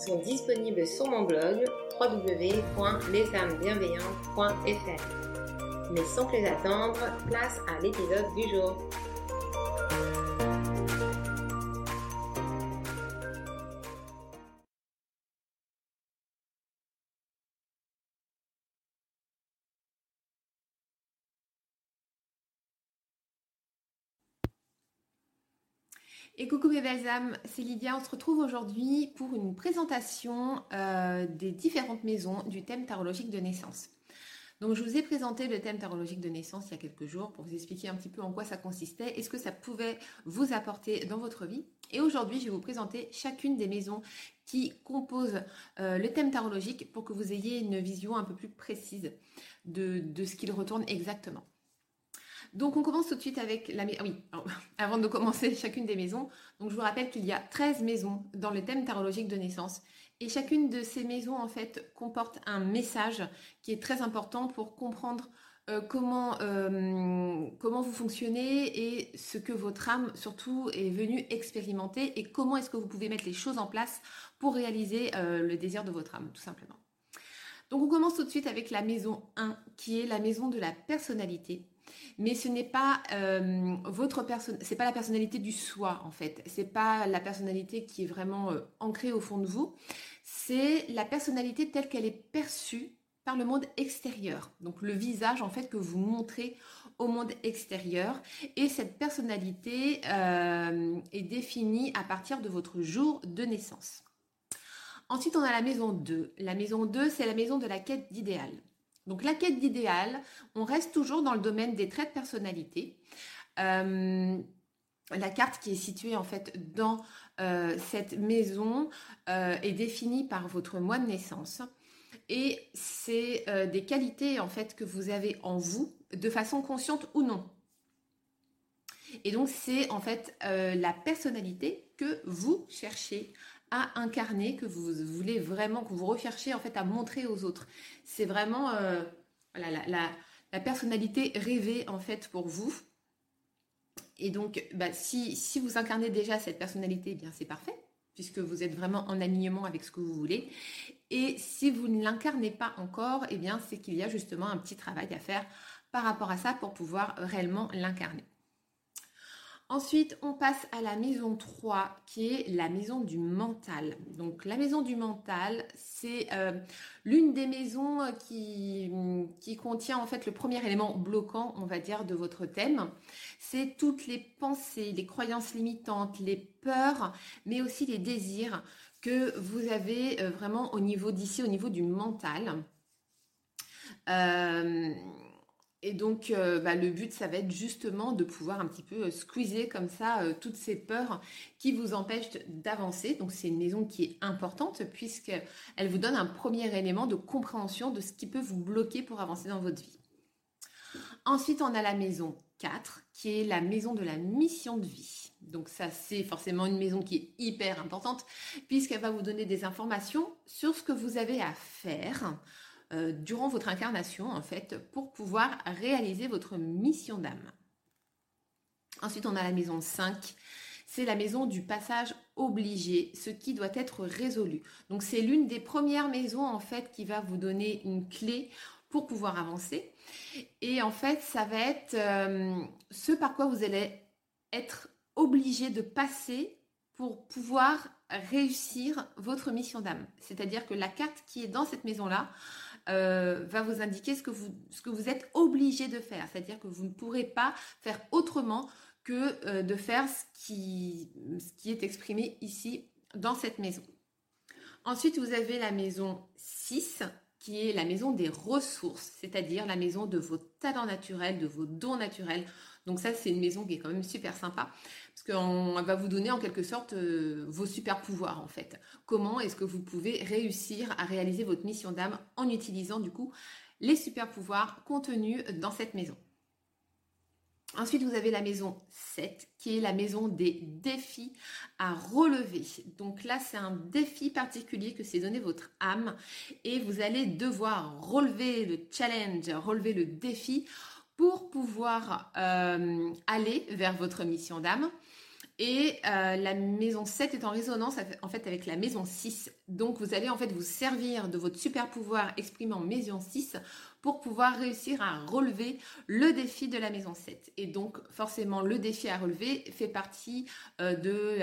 sont disponibles sur mon blog www.lesamesbienveillantes.fr. Mais sans plus attendre, place à l'épisode du jour. Et coucou mes belles âmes, c'est Lydia. On se retrouve aujourd'hui pour une présentation euh, des différentes maisons du thème tarologique de naissance. Donc je vous ai présenté le thème tarologique de naissance il y a quelques jours pour vous expliquer un petit peu en quoi ça consistait et ce que ça pouvait vous apporter dans votre vie. Et aujourd'hui, je vais vous présenter chacune des maisons qui composent euh, le thème tarologique pour que vous ayez une vision un peu plus précise de, de ce qu'il retourne exactement. Donc on commence tout de suite avec la maison. Ah oui, avant de commencer chacune des maisons, donc je vous rappelle qu'il y a 13 maisons dans le thème tarologique de naissance et chacune de ces maisons en fait comporte un message qui est très important pour comprendre euh, comment, euh, comment vous fonctionnez et ce que votre âme surtout est venue expérimenter et comment est-ce que vous pouvez mettre les choses en place pour réaliser euh, le désir de votre âme tout simplement. Donc on commence tout de suite avec la maison 1 qui est la maison de la personnalité mais ce n'est pas euh, votre personne, c'est pas la personnalité du soi en fait. C'est pas la personnalité qui est vraiment euh, ancrée au fond de vous. C'est la personnalité telle qu'elle est perçue par le monde extérieur. Donc le visage en fait que vous montrez au monde extérieur. Et cette personnalité euh, est définie à partir de votre jour de naissance. Ensuite, on a la maison 2. La maison 2, c'est la maison de la quête d'idéal. Donc la quête d'idéal, on reste toujours dans le domaine des traits de personnalité. Euh, la carte qui est située en fait dans euh, cette maison euh, est définie par votre mois de naissance et c'est des qualités en fait que vous avez en vous de façon consciente ou non. Et donc c'est en fait la personnalité que vous cherchez à incarner, que vous voulez vraiment, que vous recherchez en fait à montrer aux autres. C'est vraiment euh, la, personnalité rêvée en fait pour vous. Et donc, bah, si, si, vous incarnez déjà cette personnalité, eh bien c'est parfait, puisque vous êtes vraiment en alignement avec ce que vous voulez. Et si vous ne l'incarnez pas encore, eh bien c'est qu'il y a justement un petit travail à faire par rapport à ça pour pouvoir réellement l'incarner. Ensuite, on passe à la maison 3, qui est la maison du mental. Donc, la maison du mental, c'est euh, l'une des maisons qui, qui, contient en fait le premier élément bloquant, on va dire, de votre thème. C'est toutes les pensées, les croyances limitantes, les peurs, mais aussi les désirs que vous avez euh, vraiment au niveau d'ici, au niveau du mental. Euh, et donc, euh, bah, le but, ça va être justement de pouvoir un petit peu euh, squeezer comme ça euh, toutes ces peurs qui vous empêchent d'avancer. Donc, c'est une maison qui est importante puisqu'elle vous donne un premier élément de compréhension de ce qui peut vous bloquer pour avancer dans votre vie. Ensuite, on a la maison 4 qui est la maison de la mission de vie. Donc ça, c'est forcément une maison qui est hyper importante puisqu'elle va vous donner des informations sur ce que vous avez à faire euh, durant votre incarnation, en fait, pour pouvoir réaliser votre mission d'âme. Ensuite, on a la maison 5. C'est la maison du passage obligé, ce qui doit être résolu. Donc, c'est l'une des premières maisons, en fait, qui va vous donner une clé pour pouvoir avancer. Et en fait, ça va être euh, ce par quoi vous allez être obligé de passer pour pouvoir réussir votre mission d'âme. C'est-à-dire que la carte qui est dans cette maison-là euh, va vous indiquer ce que vous, ce que vous êtes obligé de faire. C'est-à-dire que vous ne pourrez pas faire autrement que euh, de faire ce qui, ce qui est exprimé ici dans cette maison. Ensuite, vous avez la maison 6 qui est la maison des ressources, c'est-à-dire la maison de vos talents naturels, de vos dons naturels. Donc ça, c'est une maison qui est quand même super sympa Parce qu'on va vous donner en quelque sorte euh, vos super pouvoirs en fait. Comment est-ce que vous pouvez réussir à réaliser votre mission d'âme en utilisant du coup les super pouvoirs contenus dans cette maison? Ensuite, vous avez la maison 7, qui est la maison des défis à relever. Donc là, c'est un défi particulier que s'est donné votre âme et vous allez devoir relever le challenge, relever le défi pour pouvoir euh, aller vers votre mission d'âme. Et euh, la maison 7 est en résonance en fait avec la maison 6. Donc vous allez en fait vous servir de votre super pouvoir exprimé maison 6 pour pouvoir réussir à relever le défi de la maison 7. Et donc forcément le défi à relever fait partie euh, de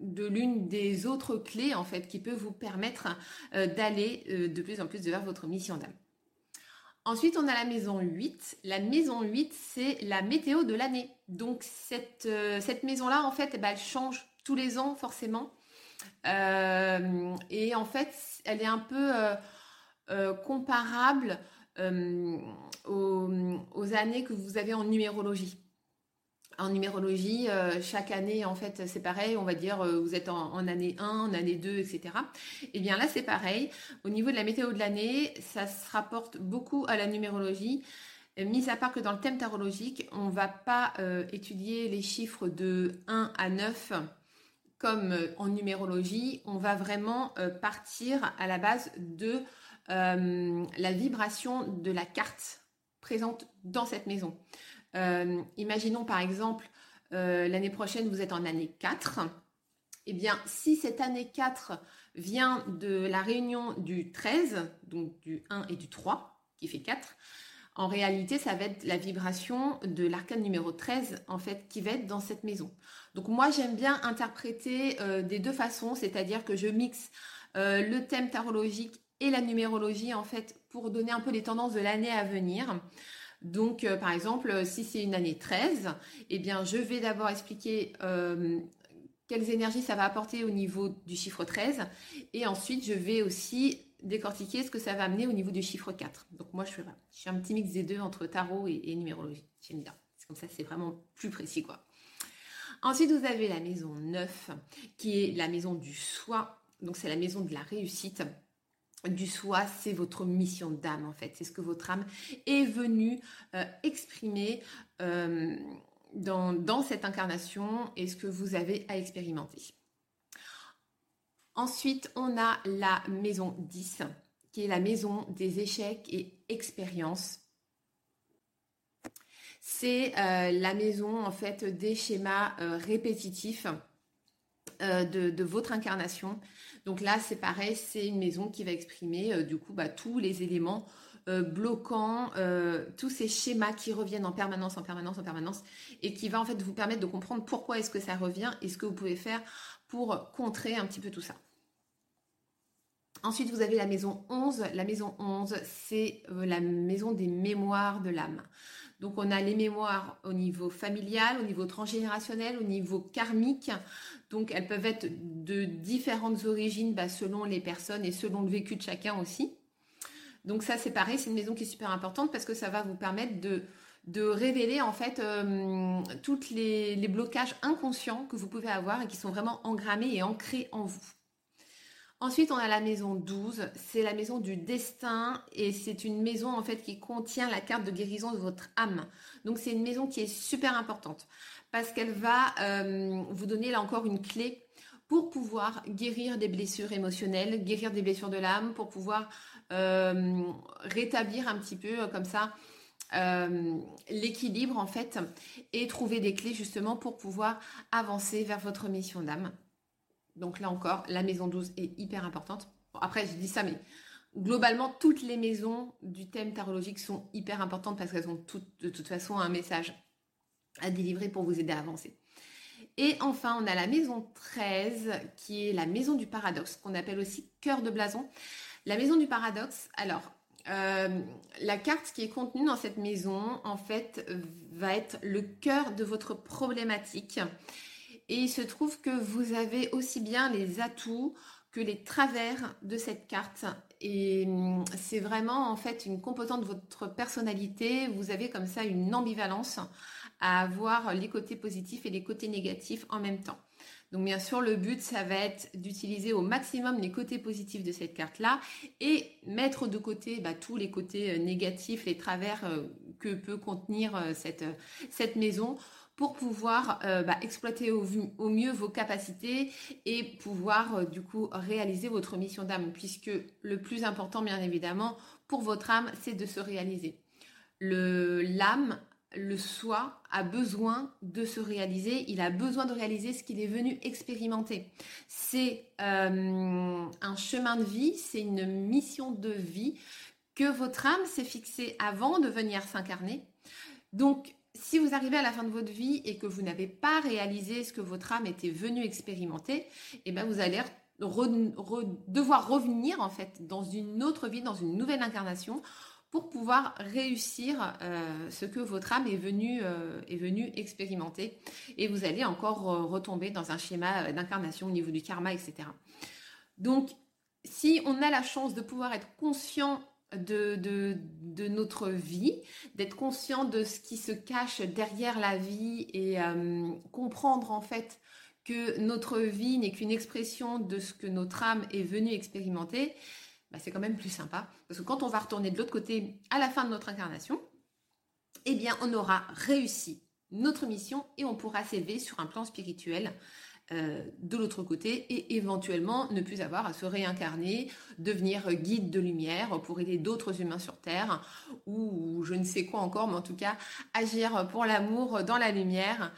de l'une des autres clés en fait qui peut vous permettre d'aller de plus en plus vers votre mission d'âme. Ensuite, on a la maison 8. La maison 8, c'est la météo de l'année. Donc, cette, euh, cette maison-là, en fait, eh ben, elle change tous les ans, forcément. Euh, et en fait, elle est un peu euh, comparable aux, années que vous avez en numérologie. En numérologie, euh, chaque année, en fait, c'est pareil. On va dire, euh, vous êtes en, année 1, en année 2, etc. Et eh bien là, c'est pareil. Au niveau de la météo de l'année, ça se rapporte beaucoup à la numérologie. Mis à part que dans le thème tarologique, on ne va pas euh, étudier les chiffres de 1 à 9 comme en numérologie. On va vraiment partir à la base de la vibration de la carte présente dans cette maison. Euh, imaginons par exemple, euh, l'année prochaine, vous êtes en année 4. Eh bien, si cette année 4 vient de la réunion du 13, donc du 1 et du 3, qui fait 4, en réalité, ça va être la vibration de l'arcane numéro 13, en fait, qui va être dans cette maison. Donc moi, j'aime bien interpréter euh, des deux façons, c'est-à-dire que je mixe le thème tarologique et la numérologie, en fait, pour donner un peu les tendances de l'année à venir. Donc, euh, par exemple, euh, si c'est une année 13, eh bien, je vais d'abord expliquer euh, quelles énergies ça va apporter au niveau du chiffre 13. Et ensuite, je vais aussi décortiquer ce que ça va amener au niveau du chiffre 4. Donc, moi, je fais, je fais un petit mix des deux entre tarot et, numérologie. J'aime bien. C'est comme ça, c'est vraiment plus précis, quoi. Ensuite, vous avez la maison 9, qui est la maison du soi. Donc, c'est la maison de la réussite du soi, c'est votre mission d'âme en fait. C'est ce que votre âme est venue euh, exprimer euh, dans, cette incarnation et ce que vous avez à expérimenter. Ensuite, on a la maison 10, qui est la maison des échecs et expériences. C'est euh, la maison en fait des schémas répétitifs de, de, votre incarnation. Donc là, c'est pareil, c'est une maison qui va exprimer euh, du coup bah, tous les éléments euh, bloquants, euh, tous ces schémas qui reviennent en permanence, en permanence, en permanence, et qui va en fait vous permettre de comprendre pourquoi est-ce que ça revient et ce que vous pouvez faire pour contrer un petit peu tout ça. Ensuite, vous avez la maison 11. La maison 11, c'est la maison des mémoires de l'âme. Donc on a les mémoires au niveau familial, au niveau transgénérationnel, au niveau karmique. Donc elles peuvent être de différentes origines bah, selon les personnes et selon le vécu de chacun aussi. Donc ça c'est pareil, c'est une maison qui est super importante parce que ça va vous permettre de, de révéler en fait euh, tous les, les blocages inconscients que vous pouvez avoir et qui sont vraiment engrammés et ancrés en vous. Ensuite, on a la maison 12, c'est la maison du destin et c'est une maison en fait qui contient la carte de guérison de votre âme. Donc c'est une maison qui est super importante parce qu'elle va euh, vous donner là encore une clé pour pouvoir guérir des blessures émotionnelles, guérir des blessures de l'âme, pour pouvoir euh, rétablir un petit peu euh, comme ça l'équilibre en fait et trouver des clés justement pour pouvoir avancer vers votre mission d'âme. Donc là encore, la maison 12 est hyper importante. après, je dis ça, mais globalement, toutes les maisons du thème tarologique sont hyper importantes parce qu'elles ont de toute façon un message à délivrer pour vous aider à avancer. Et enfin, on a la maison 13, qui est la maison du paradoxe, qu'on appelle aussi cœur de blason. La maison du paradoxe, alors, euh, la carte qui est contenue dans cette maison, en fait, va être le cœur de votre problématique. Et il se trouve que vous avez aussi bien les atouts que les travers de cette carte. Et hum, c'est vraiment en fait une composante de votre personnalité. Vous avez comme ça une ambivalence à avoir les côtés positifs et les côtés négatifs en même temps. Donc bien sûr, le but, ça va être d'utiliser au maximum les côtés positifs de cette carte-là et mettre de côté bah, tous les côtés euh, négatifs, les travers euh, que peut contenir euh, cette, cette maison pour pouvoir bah, exploiter au, mieux vos capacités et pouvoir du coup réaliser votre mission d'âme, puisque le plus important, bien évidemment, pour votre âme, c'est de se réaliser. L'âme le soi a besoin de se réaliser, il a besoin de réaliser ce qu'il est venu expérimenter. C'est euh, un chemin de vie, c'est une mission de vie que votre âme s'est fixée avant de venir s'incarner. Donc, si vous arrivez à la fin de votre vie et que vous n'avez pas réalisé ce que votre âme était venue expérimenter, eh bien vous allez devoir revenir en fait dans une autre vie, dans une nouvelle incarnation pour pouvoir réussir euh, ce que votre âme est venue, euh, est venue expérimenter. Et vous allez encore euh, retomber dans un schéma d'incarnation au niveau du karma, etc. Donc, si on a la chance de pouvoir être conscient de, notre vie, d'être conscient de ce qui se cache derrière la vie et comprendre en fait que notre vie n'est qu'une expression de ce que notre âme est venue expérimenter, bah, c'est quand même plus sympa. Parce que quand on va retourner de l'autre côté à la fin de notre incarnation, eh bien, on aura réussi notre mission et on pourra s'élever sur un plan spirituel euh, de l'autre côté et éventuellement ne plus avoir à se réincarner, devenir guide de lumière pour aider d'autres humains sur Terre ou je ne sais quoi encore, mais en tout cas agir pour l'amour dans la lumière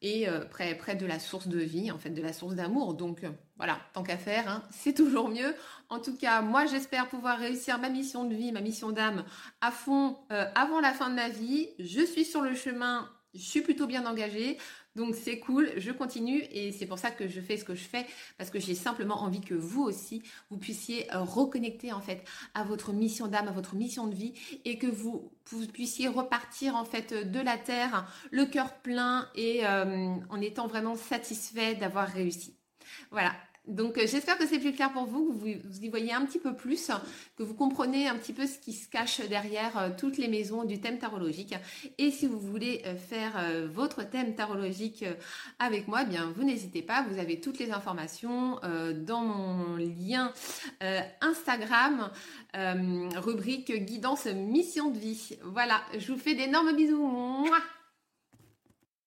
et euh, près, de la source de vie, en fait, de la source d'amour. Donc euh, voilà, tant qu'à faire, hein, c'est toujours mieux. En tout cas, moi j'espère pouvoir réussir ma mission de vie, ma mission d'âme à fond avant la fin de ma vie. Je suis sur le chemin, je suis plutôt bien engagée. Donc c'est cool, je continue et c'est pour ça que je fais ce que je fais parce que j'ai simplement envie que vous aussi vous puissiez euh, reconnecter en fait à votre mission d'âme, à votre mission de vie et que vous, puissiez repartir en fait de la terre le cœur plein et euh, en étant vraiment satisfait d'avoir réussi. Voilà, donc euh, j'espère que c'est plus clair pour vous, que vous, y voyez un petit peu plus, que vous comprenez un petit peu ce qui se cache derrière euh, toutes les maisons du thème tarologique. Et si vous voulez euh, faire votre thème tarologique avec moi, eh bien vous n'hésitez pas, vous avez toutes les informations dans mon lien Instagram, rubrique guidance mission de vie. Voilà, je vous fais d'énormes bisous.